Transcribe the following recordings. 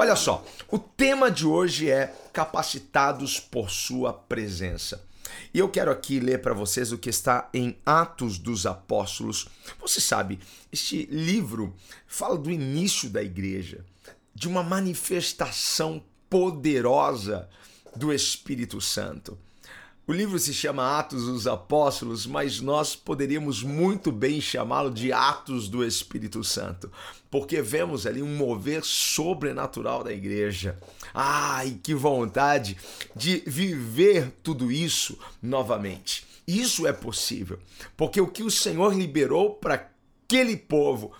Olha só, o tema de hoje é capacitados por sua presença. E eu quero aqui ler para vocês o que está em Atos dos Apóstolos. Você sabe, este livro fala do início da igreja, de uma manifestação poderosa do Espírito Santo. O livro se chama Atos dos Apóstolos, mas nós poderíamos muito bem chamá-lo de Atos do Espírito Santo, porque vemos ali um mover sobrenatural da igreja. Ai, que vontade de viver tudo isso novamente. Isso é possível, porque o que o Senhor liberou para aquele povo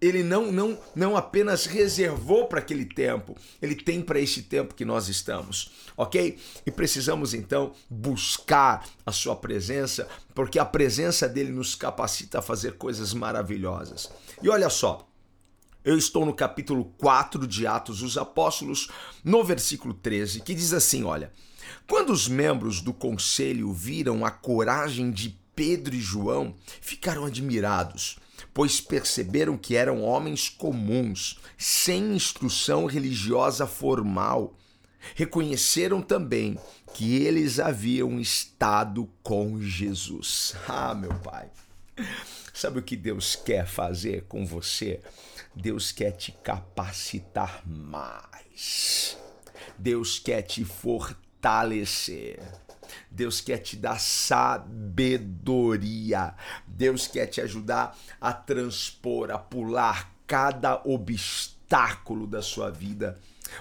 ele não, não, não apenas reservou para aquele tempo, ele tem para este tempo que nós estamos, ok? E precisamos então buscar a sua presença, porque a presença dele nos capacita a fazer coisas maravilhosas. E olha só, eu estou no capítulo 4 de Atos dos Apóstolos, no versículo 13, que diz assim: olha. Quando os membros do conselho viram a coragem de Pedro e João, ficaram admirados pois perceberam que eram homens comuns, sem instrução religiosa formal. Reconheceram também que eles haviam estado com Jesus. Ah, meu Pai. Sabe o que Deus quer fazer com você? Deus quer te capacitar mais. Deus quer te fortalecer. Deus quer te dar sabedoria. Deus quer te ajudar a transpor, a pular cada obstáculo da sua vida.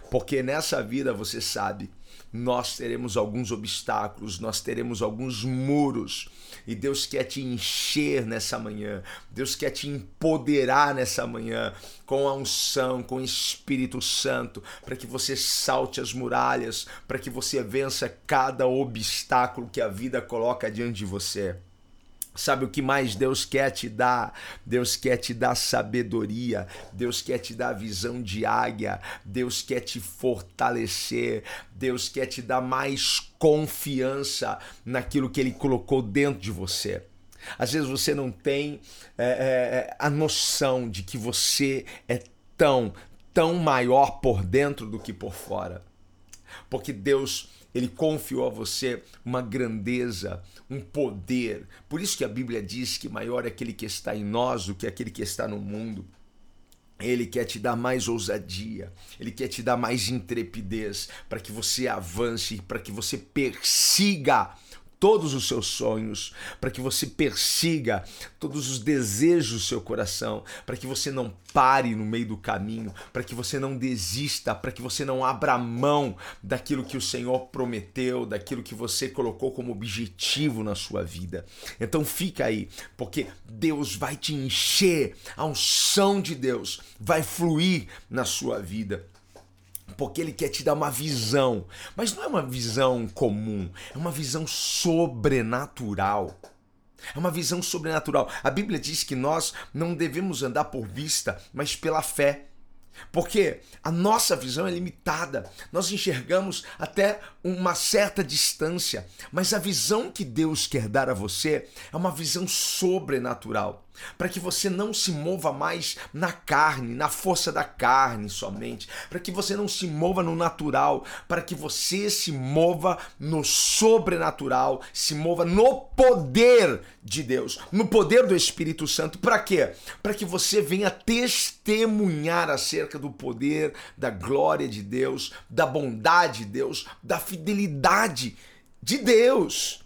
Porque nessa vida você sabe nós teremos alguns obstáculos, nós teremos alguns muros. E Deus quer te encher nessa manhã, Deus quer te empoderar nessa manhã com a unção, com o Espírito Santo, para que você salte as muralhas, para que você vença cada obstáculo que a vida coloca diante de você. Sabe o que mais Deus quer te dar? Deus quer te dar sabedoria, Deus quer te dar visão de águia, Deus quer te fortalecer, Deus quer te dar mais confiança naquilo que Ele colocou dentro de você. Às vezes você não tem é, é, é a noção de que você é tão, tão maior por dentro do que por fora. Porque Deus ele confiou a você uma grandeza, um poder. Por isso que a Bíblia diz que maior é aquele que está em nós do que aquele que está no mundo. Ele quer te dar mais ousadia, ele quer te dar mais intrepidez para que você avance, para que você persiga todos os seus sonhos, para que você persiga todos os desejos do seu coração, para que você não pare no meio do caminho, para que você não desista, para que você não abra mão daquilo que o Senhor prometeu, daquilo que você colocou como objetivo na sua vida. Então fica aí, porque Deus vai te encher, a unção de Deus vai fluir na sua vida porque ele quer te dar uma visão, mas não é uma visão comum, é uma visão sobrenatural. É uma visão sobrenatural. A Bíblia diz que nós não devemos andar por vista, mas pela fé. Porque a nossa visão é limitada, nós enxergamos até uma certa distância, mas a visão que Deus quer dar a você é uma visão sobrenatural para que você não se mova mais na carne, na força da carne somente, para que você não se mova no natural, para que você se mova no sobrenatural, se mova no poder de Deus, no poder do Espírito Santo. Para quê? Para que você venha testemunhar acerca do poder, da glória de Deus, da bondade de Deus, da fidelidade de Deus.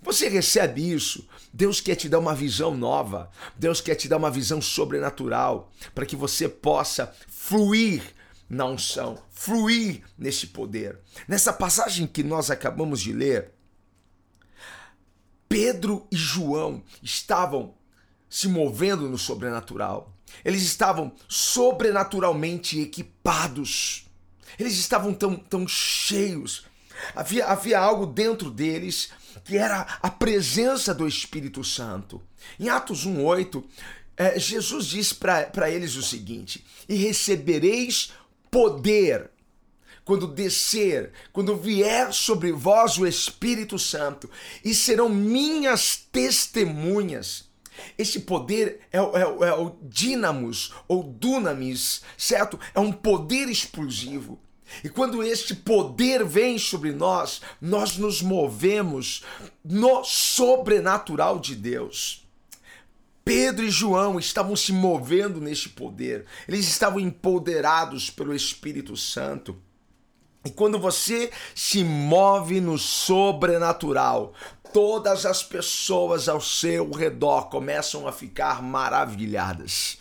Você recebe isso. Deus quer te dar uma visão nova. Deus quer te dar uma visão sobrenatural para que você possa fluir na unção, fluir nesse poder. Nessa passagem que nós acabamos de ler, Pedro e João estavam se movendo no sobrenatural. Eles estavam sobrenaturalmente equipados. Eles estavam tão, tão cheios. Havia, havia algo dentro deles que era a presença do Espírito Santo. Em Atos 1,8, é, Jesus diz para eles o seguinte: E recebereis poder quando descer, quando vier sobre vós o Espírito Santo, e serão minhas testemunhas. Esse poder é, é, é o dínamos ou dunamis, certo? É um poder explosivo. E quando este poder vem sobre nós, nós nos movemos no sobrenatural de Deus. Pedro e João estavam se movendo neste poder, eles estavam empoderados pelo Espírito Santo. E quando você se move no sobrenatural, todas as pessoas ao seu redor começam a ficar maravilhadas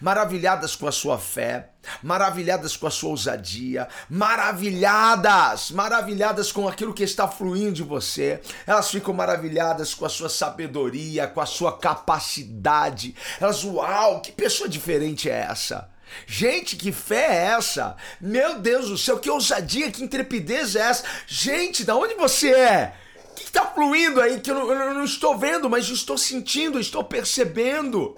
maravilhadas com a sua fé, maravilhadas com a sua ousadia, maravilhadas, maravilhadas com aquilo que está fluindo de você. Elas ficam maravilhadas com a sua sabedoria, com a sua capacidade. Elas, uau, que pessoa diferente é essa? Gente, que fé é essa? Meu Deus do céu, que ousadia, que intrepidez é essa? Gente, da onde você é? O que está fluindo aí que eu não, eu não estou vendo, mas estou sentindo, estou percebendo?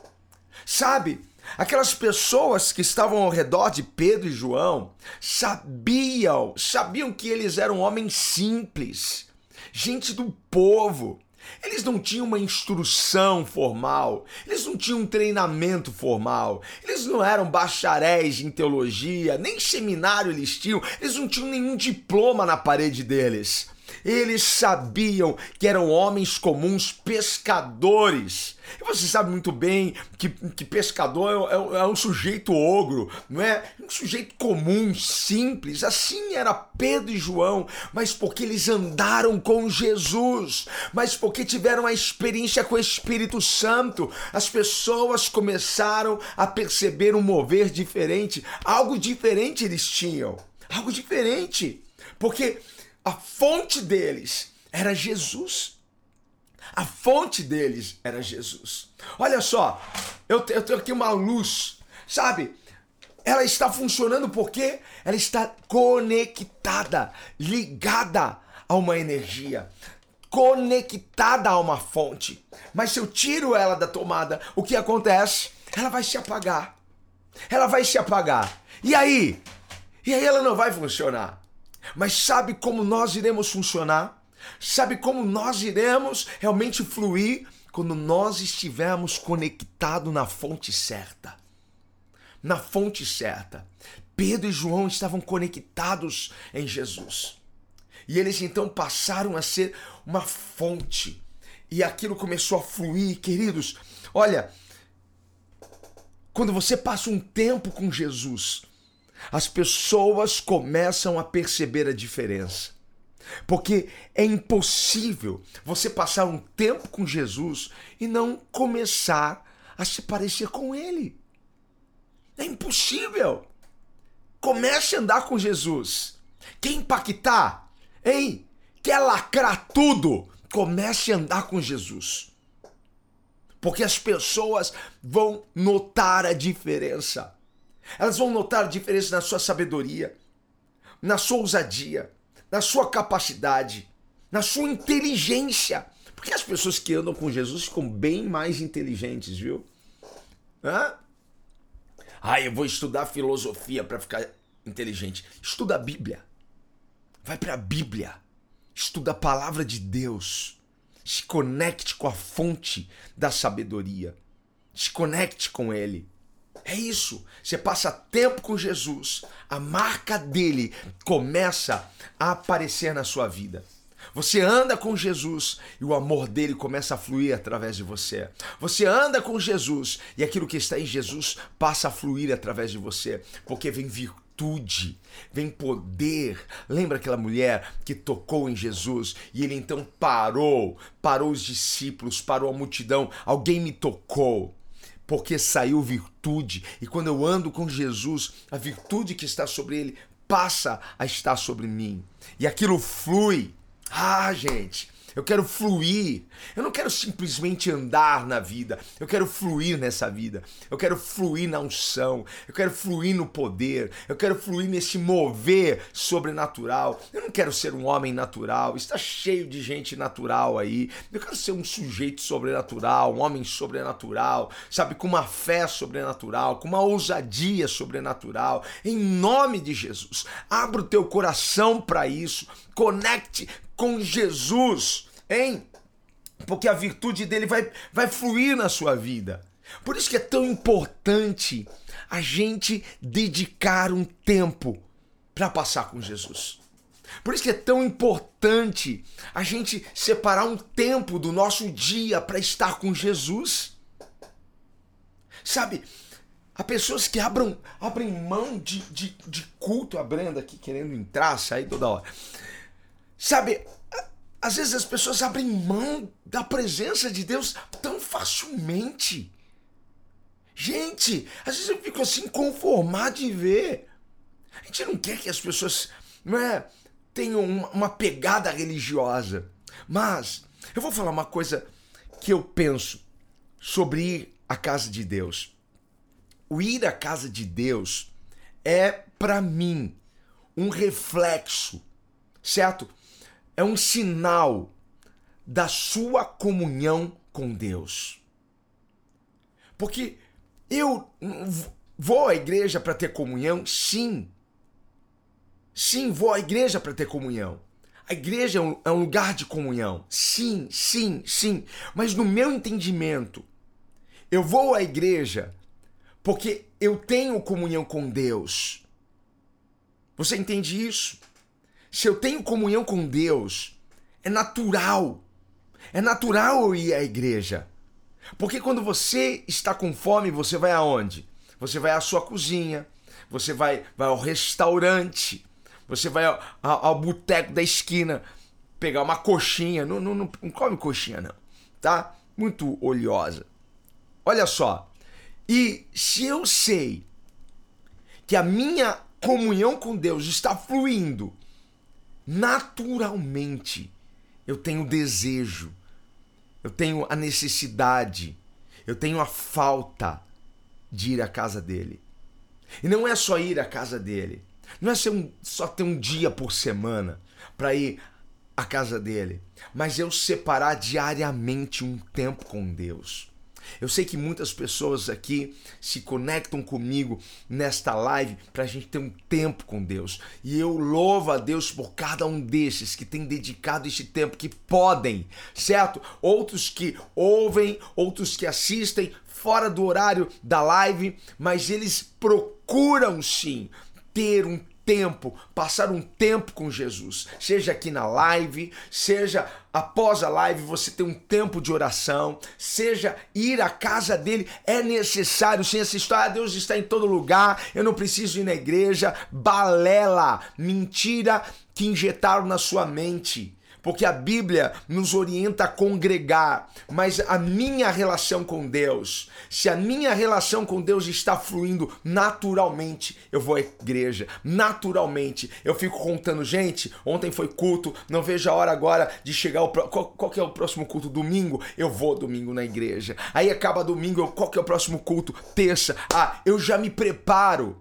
Sabe? Aquelas pessoas que estavam ao redor de Pedro e João sabiam, sabiam que eles eram homens simples, gente do povo. Eles não tinham uma instrução formal, eles não tinham um treinamento formal, eles não eram bacharéis em teologia, nem seminário eles tinham, eles não tinham nenhum diploma na parede deles. Eles sabiam que eram homens comuns pescadores. E você sabe muito bem que, que pescador é, é, é, um sujeito ogro, não é? Um sujeito comum, simples. Assim era Pedro e João, mas porque eles andaram com Jesus, mas porque tiveram a experiência com o Espírito Santo, as pessoas começaram a perceber um mover diferente. Algo diferente eles tinham. Algo diferente. Porque a fonte deles era Jesus. A fonte deles era Jesus. Olha só, eu, tenho aqui uma luz, sabe? Ela está funcionando porque ela está conectada, ligada a uma energia, conectada a uma fonte. Mas se eu tiro ela da tomada, o que acontece? Ela vai se apagar. Ela vai se apagar. E aí? E aí ela não vai funcionar. Mas sabe como nós iremos funcionar? Sabe como nós iremos realmente fluir quando nós estivermos conectados na fonte certa? Na fonte certa. Pedro e João estavam conectados em Jesus. E eles então passaram a ser uma fonte. E aquilo começou a fluir, queridos. Olha, quando você passa um tempo com Jesus, as pessoas começam a perceber a diferença. Porque é impossível você passar um tempo com Jesus e não começar a se parecer com Ele. É impossível. Comece a andar com Jesus. Quer impactar? Hein? Quer lacrar tudo? Comece a andar com Jesus. Porque as pessoas vão notar a diferença. Elas vão notar a diferença na sua sabedoria, na sua ousadia, na sua capacidade, na sua inteligência. Porque as pessoas que andam com Jesus ficam bem mais inteligentes, viu? Hã? Ah, eu vou estudar filosofia para ficar inteligente. Estuda a Bíblia. Vai para a Bíblia. Estuda a palavra de Deus. Se conecte com a fonte da sabedoria. Se conecte com Ele. É isso. Você passa tempo com Jesus, a marca dele começa a aparecer na sua vida. Você anda com Jesus e o amor dele começa a fluir através de você. Você anda com Jesus e aquilo que está em Jesus passa a fluir através de você, porque vem virtude, vem poder. Lembra aquela mulher que tocou em Jesus e ele então parou, parou os discípulos, parou a multidão. Alguém me tocou porque saiu virtude. E quando eu ando com Jesus, a virtude que está sobre ele passa a estar sobre mim. E aquilo flui. Ah, gente, Eu quero fluir. Eu não quero simplesmente andar na vida. Eu quero fluir nessa vida. Eu quero fluir na unção. Eu quero fluir no poder. Eu quero fluir nesse mover sobrenatural. Eu não quero ser um homem natural. Está cheio de gente natural aí. Eu quero ser um sujeito sobrenatural, um homem sobrenatural, sabe, com uma fé sobrenatural, com uma ousadia sobrenatural. Em nome de Jesus, abra o teu coração para isso. Conecte com Jesus, hein? Porque a virtude dele vai, vai fluir na sua vida. Por isso que é tão importante a gente dedicar um tempo para passar com Jesus. Por isso que é tão importante a gente separar um tempo do nosso dia para estar com Jesus. Sabe, há pessoas que abram, abrem mão de, de, de culto, a Brenda aqui querendo entrar, sair toda hora. Sabe, às vezes as pessoas abrem mão da presença de Deus tão facilmente. Gente, às vezes eu fico assim conformado de ver. A gente não quer que as pessoas não é, tenham uma pegada religiosa. Mas eu vou falar uma coisa que eu penso sobre ir à casa de Deus. O ir à casa de Deus é, para mim, um reflexo, certo? É um sinal da sua comunhão com Deus. Porque eu vou à igreja para ter comunhão? Sim. Sim, vou à igreja para ter comunhão. A igreja é um, é um, lugar de comunhão. Sim, sim, sim. Mas no meu entendimento, eu vou à igreja porque eu tenho comunhão com Deus. Você entende isso? Se eu tenho comunhão com Deus, é natural. É natural eu ir à igreja. Porque quando você está com fome, você vai aonde? Você vai à sua cozinha, você vai, vai ao restaurante, você vai ao, ao, ao boteco da esquina pegar uma coxinha. Não, não, não, não come coxinha, não. Tá? Muito oleosa. Olha só. E se eu sei que a minha comunhão com Deus está fluindo naturalmente eu tenho desejo, eu tenho a necessidade, eu tenho a falta de ir à casa dele. E não é só ir à casa dele, não é só ter um dia por semana para ir à casa dele, mas eu separar diariamente um tempo com Deus. Eu sei que muitas pessoas aqui se conectam comigo nesta live para a gente ter um tempo com Deus. E eu louvo a Deus por cada um desses que tem dedicado este tempo, que podem, certo? Outros que ouvem, outros que assistem fora do horário da live, mas eles procuram sim ter um tempo, passar um tempo com Jesus, seja aqui na live, seja após a live você ter um tempo de oração, seja ir à casa dele, é necessário, sem essa história, ah, Deus está em todo lugar, eu não preciso ir na igreja, balela, mentira que injetaram na sua mente porque a Bíblia nos orienta a congregar, mas a minha relação com Deus, se a minha relação com Deus está fluindo naturalmente, eu vou à igreja, naturalmente. Eu fico contando, gente, ontem foi culto, não vejo a hora agora de chegar o qual, qual que é o próximo culto domingo? Eu vou domingo na igreja. Aí acaba domingo, eu, qual que é o próximo culto? Terça. Ah, eu já me preparo.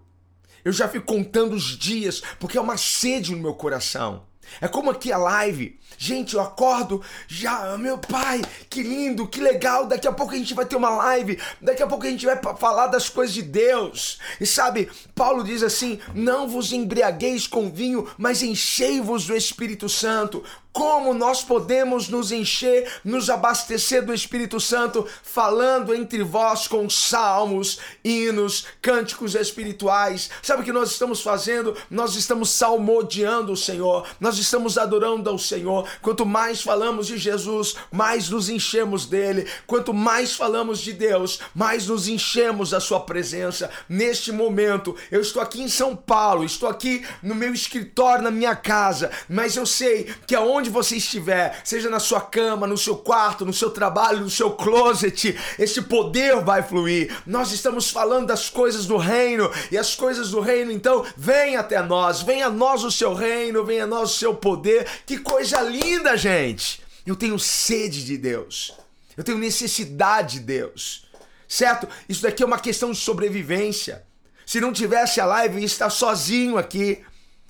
Eu já fico contando os dias, porque é uma sede no meu coração. É como aqui a live. Gente, eu acordo já, meu pai, que lindo, que legal. Daqui a pouco a gente vai ter uma live. Daqui a pouco a gente vai falar das coisas de Deus. E sabe, Paulo diz assim: Não vos embriagueis com vinho, mas enchei-vos do Espírito Santo como nós podemos nos encher, nos abastecer do Espírito Santo, falando entre vós com salmos, hinos, cânticos espirituais. Sabe o que nós estamos fazendo? Nós estamos salmodiando o Senhor, nós estamos adorando ao Senhor. Quanto mais falamos de Jesus, mais nos enchemos dele. Quanto mais falamos de Deus, mais nos enchemos da sua presença. Neste momento, eu estou aqui em São Paulo, estou aqui no meu escritório, na minha casa, mas eu sei que aonde onde você estiver, seja na sua cama, no seu quarto, no seu trabalho, no seu closet, esse poder vai fluir. Nós estamos falando das coisas do reino e as coisas do reino, então, vem até nós, venha a nós o seu reino, venha a nós o seu poder. Que coisa linda, gente! Eu tenho sede de Deus. Eu tenho necessidade de Deus. Certo? Isso daqui é uma questão de sobrevivência. Se não tivesse a live, eu ia estar sozinho aqui.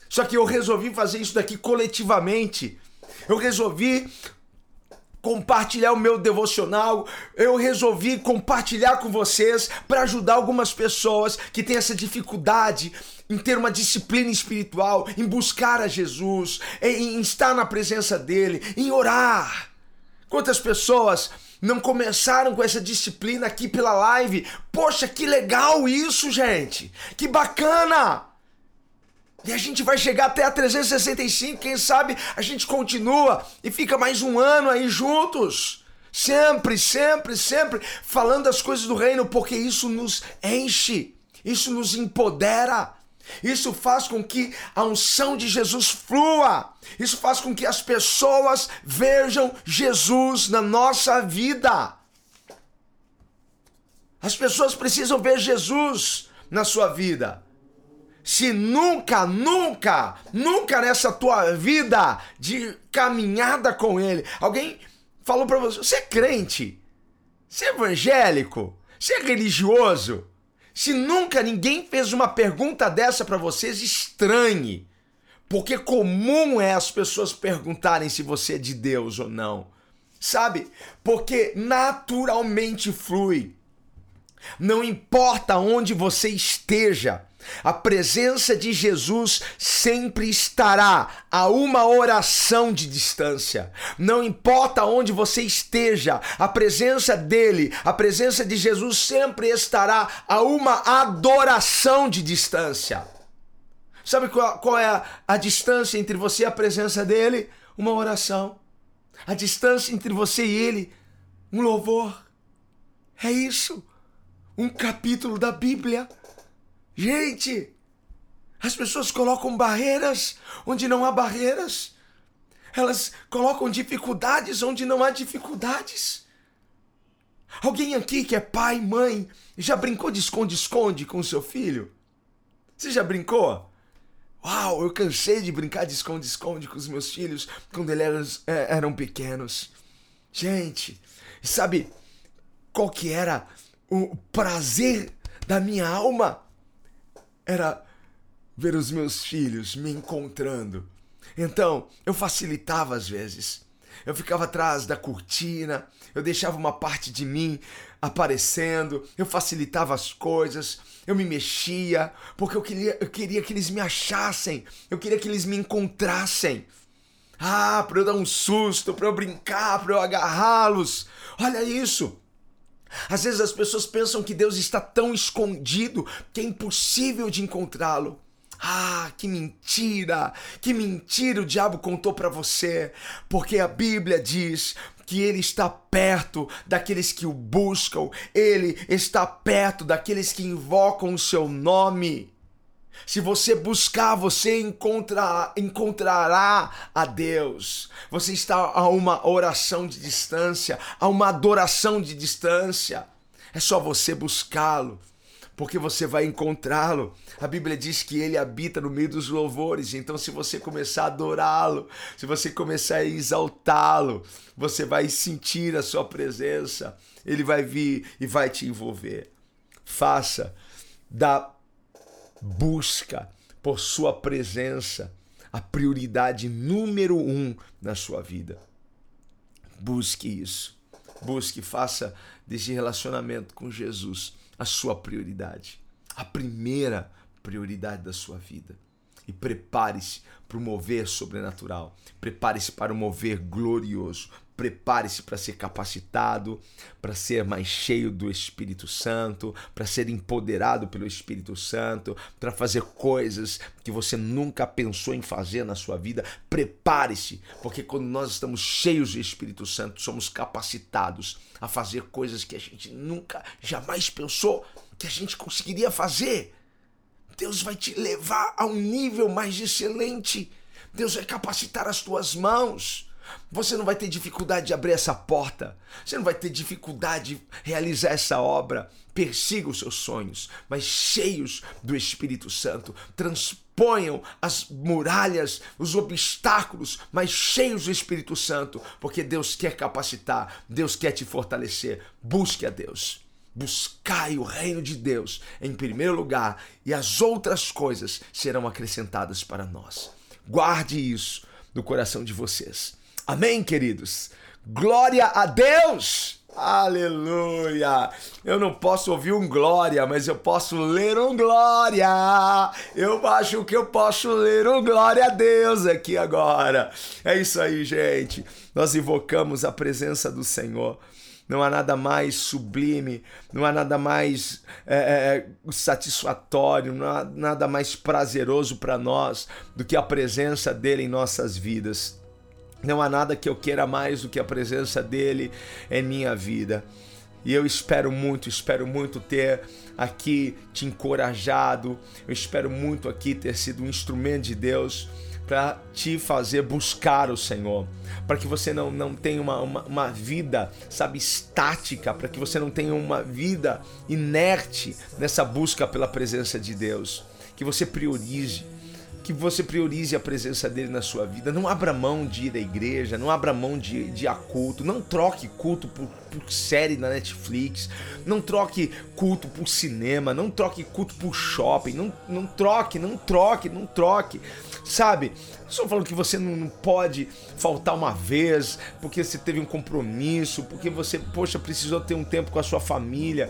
Só que eu resolvi fazer isso daqui coletivamente. Eu resolvi compartilhar o meu devocional, eu resolvi compartilhar com vocês para ajudar algumas pessoas que têm essa dificuldade em ter uma disciplina espiritual, em buscar a Jesus, em estar na presença dele, em orar. Quantas pessoas não começaram com essa disciplina aqui pela live? Poxa, que legal isso, gente! Que bacana! E a gente vai chegar até a 365, quem sabe a gente continua e fica mais um ano aí juntos. Sempre, sempre, sempre falando as coisas do reino, porque isso nos enche, isso nos empodera. Isso faz com que a unção de Jesus flua. Isso faz com que as pessoas vejam Jesus na nossa vida. As pessoas precisam ver Jesus na sua vida se nunca, nunca, nunca nessa tua vida de caminhada com Ele, alguém falou para você: você é crente, você é evangélico, você é religioso. Se nunca ninguém fez uma pergunta dessa para vocês, estranhe. Porque comum é as pessoas perguntarem se você é de Deus ou não. Sabe? Porque naturalmente flui. Não importa onde você esteja, a presença de Jesus sempre estará a uma oração de distância. Não importa onde você esteja, a presença dele, a presença de Jesus sempre estará a uma adoração de distância. Sabe qual, qual é a, a distância entre você e a presença dele? Uma oração. A distância entre você e ele, um louvor. É isso. Um capítulo da Bíblia Gente, as pessoas colocam barreiras onde não há barreiras. Elas colocam dificuldades onde não há dificuldades. Alguém aqui que é pai, mãe, já brincou de esconde-esconde com seu filho? Você já brincou? Uau, eu cansei de brincar de esconde-esconde com os meus filhos quando eles eram, eram pequenos. Gente, sabe qual que era o prazer da minha alma? Era ver os meus filhos me encontrando. Então, eu facilitava às vezes. Eu ficava atrás da cortina, eu deixava uma parte de mim aparecendo, eu facilitava as coisas, eu me mexia, porque eu queria, eu queria que eles me achassem, eu queria que eles me encontrassem. Ah, para eu dar um susto, para eu brincar, para eu agarrá-los. Olha isso. Às vezes as pessoas pensam que Deus está tão escondido que é impossível de encontrá-lo. Ah, que mentira! Que mentira o diabo contou para você, porque a Bíblia diz que ele está perto daqueles que o buscam, ele está perto daqueles que invocam o seu nome. Se você buscar, você encontra, encontrará a Deus. Você está a uma oração de distância, a uma adoração de distância. É só você buscá-lo, porque você vai encontrá-lo. A Bíblia diz que ele habita no meio dos louvores. Então, se você começar a adorá-lo, se você começar a exaltá-lo, você vai sentir a sua presença. Ele vai vir e vai te envolver. Faça da busca por Sua presença a prioridade número um na sua vida. Busque isso. Busque, faça desse relacionamento com Jesus a sua prioridade, a primeira prioridade da sua vida. E prepare-se para o mover sobrenatural. Prepare-se para o mover glorioso. Prepare-se para ser capacitado, para ser mais cheio do Espírito Santo, para ser empoderado pelo Espírito Santo, para fazer coisas que você nunca pensou em fazer na sua vida. Prepare-se, porque quando nós estamos cheios do Espírito Santo, somos capacitados a fazer coisas que a gente nunca, jamais pensou que a gente conseguiria fazer. Deus vai te levar a um nível mais excelente. Deus vai capacitar as tuas mãos. Você não vai ter dificuldade de abrir essa porta. Você não vai ter dificuldade de realizar essa obra. Persiga os seus sonhos, mas cheios do Espírito Santo. Transporte ponham as muralhas, os obstáculos, mas cheios do Espírito Santo, porque Deus quer capacitar, Deus quer te fortalecer. Busque a Deus. Buscai o reino de Deus em primeiro lugar, e as outras coisas serão acrescentadas para nós. Guarde isso no coração de vocês. Amém, queridos? Glória a Deus! Aleluia! Eu não posso ouvir um glória, mas eu posso ler um glória. Eu acho que eu posso ler um glória a Deus aqui agora. É isso aí, gente. Nós invocamos a presença do Senhor. Não há nada mais sublime, não há nada mais é, é, satisfatório, não há nada mais prazeroso para nós do que a presença dele em nossas vidas. Não há nada que eu queira mais do que a presença dele em minha vida. E eu espero muito, espero muito ter aqui te encorajado, eu espero muito aqui ter sido um instrumento de Deus para te fazer buscar o Senhor, para que você não, não tenha uma, uma, uma vida, sabe, estática, para que você não tenha uma vida inerte nessa busca pela presença de Deus, que você priorize que você priorize a presença dele na sua vida. Não abra mão de ir à igreja, não abra mão de, de ir a culto, não troque culto por, por série na Netflix, não troque culto por cinema, não troque culto por shopping, não, não troque, não troque, não troque. Sabe? Estou falando que você não pode faltar uma vez porque você teve um compromisso, porque você, poxa, precisou ter um tempo com a sua família.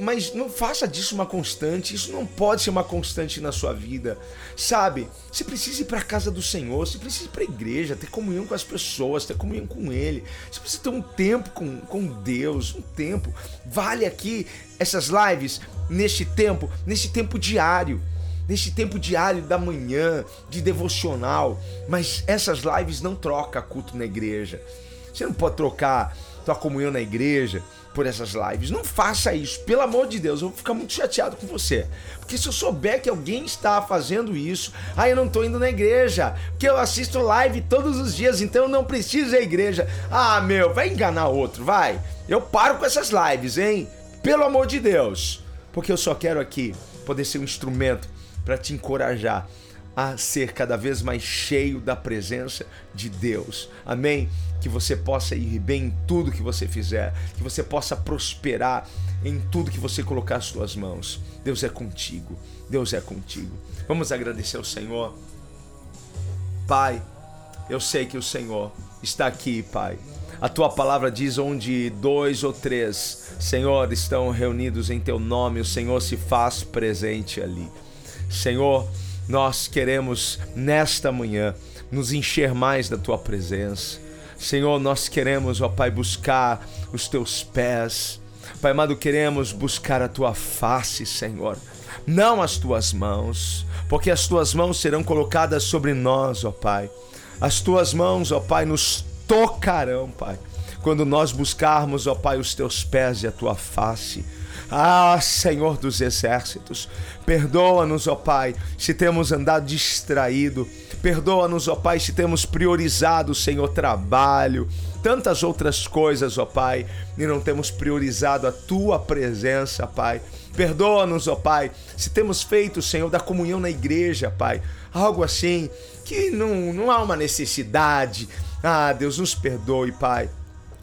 Mas não faça disso uma constante. Isso não pode ser uma constante na sua vida. Sabe? Você precisa ir para a casa do Senhor, você precisa ir para a igreja, ter comunhão com as pessoas, ter comunhão com Ele. Você precisa ter um tempo com, com Deus, um tempo. Vale aqui essas lives neste tempo, nesse tempo diário neste tempo diário da manhã, de devocional. Mas essas lives não troca culto na igreja. Você não pode trocar tua comunhão na igreja por essas lives. Não faça isso, pelo amor de Deus. Eu vou ficar muito chateado com você. Porque se eu souber que alguém está fazendo isso, ah, eu não estou indo na igreja, porque eu assisto live todos os dias, então eu não preciso à igreja. Ah, meu, vai enganar outro, vai. Eu paro com essas lives, hein? Pelo amor de Deus. Porque eu só quero aqui poder ser um instrumento para te encorajar a ser cada vez mais cheio da presença de Deus. Amém? Que você possa ir bem em tudo que você fizer, que você possa prosperar em tudo que você colocar as suas mãos. Deus é contigo. Deus é contigo. Vamos agradecer ao Senhor. Pai, eu sei que o Senhor está aqui, Pai. A tua palavra diz onde dois ou três, Senhor, estão reunidos em teu nome, o Senhor se faz presente ali. Senhor, nós queremos nesta manhã nos encher mais da tua presença. Senhor, nós queremos, ó Pai, buscar os teus pés. Pai amado, queremos buscar a tua face, Senhor, não as tuas mãos, porque as tuas mãos serão colocadas sobre nós, ó Pai. As tuas mãos, ó Pai, nos tocarão, Pai, quando nós buscarmos, ó Pai, os teus pés e a tua face. Ah, Senhor dos exércitos, perdoa-nos, ó Pai, se temos andado distraído. Perdoa-nos, ó Pai, se temos priorizado, Senhor, trabalho, tantas outras coisas, ó Pai, e não temos priorizado a tua presença, Pai. Perdoa-nos, ó Pai, se temos feito, Senhor, da comunhão na igreja, Pai, algo assim que não, não há uma necessidade. Ah, Deus, nos perdoe, Pai.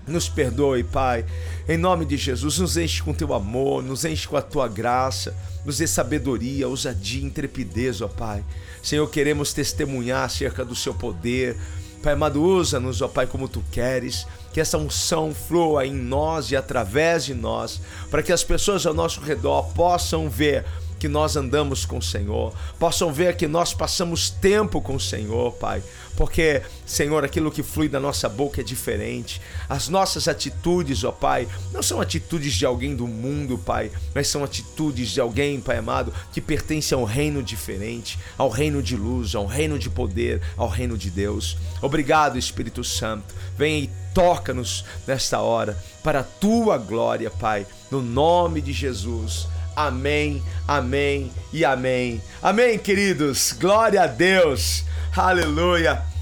Nos perdoe, Pai. Em nome de Jesus, nos enche com teu amor, nos enche com a tua graça, nos dê sabedoria, ousadia, intrepidez, ó Pai. Senhor, queremos testemunhar acerca do seu poder. Pai amado, usa-nos, ó Pai, como tu queres. Que essa unção flua em nós e através de nós, para que as pessoas ao nosso redor possam ver que nós andamos com o Senhor, possam ver que nós passamos tempo com o Senhor, Pai. Porque, Senhor, aquilo que flui da nossa boca é diferente. As nossas atitudes, ó Pai, não são atitudes de alguém do mundo, Pai, mas são atitudes de alguém, Pai amado, que pertence a um reino diferente, ao reino de luz, ao reino de poder, ao reino de Deus. Obrigado, Espírito Santo. Venha e toca-nos nesta hora, para a tua glória, Pai, no nome de Jesus. Amém, amém e amém. Amém, queridos. Glória a Deus. Aleluia.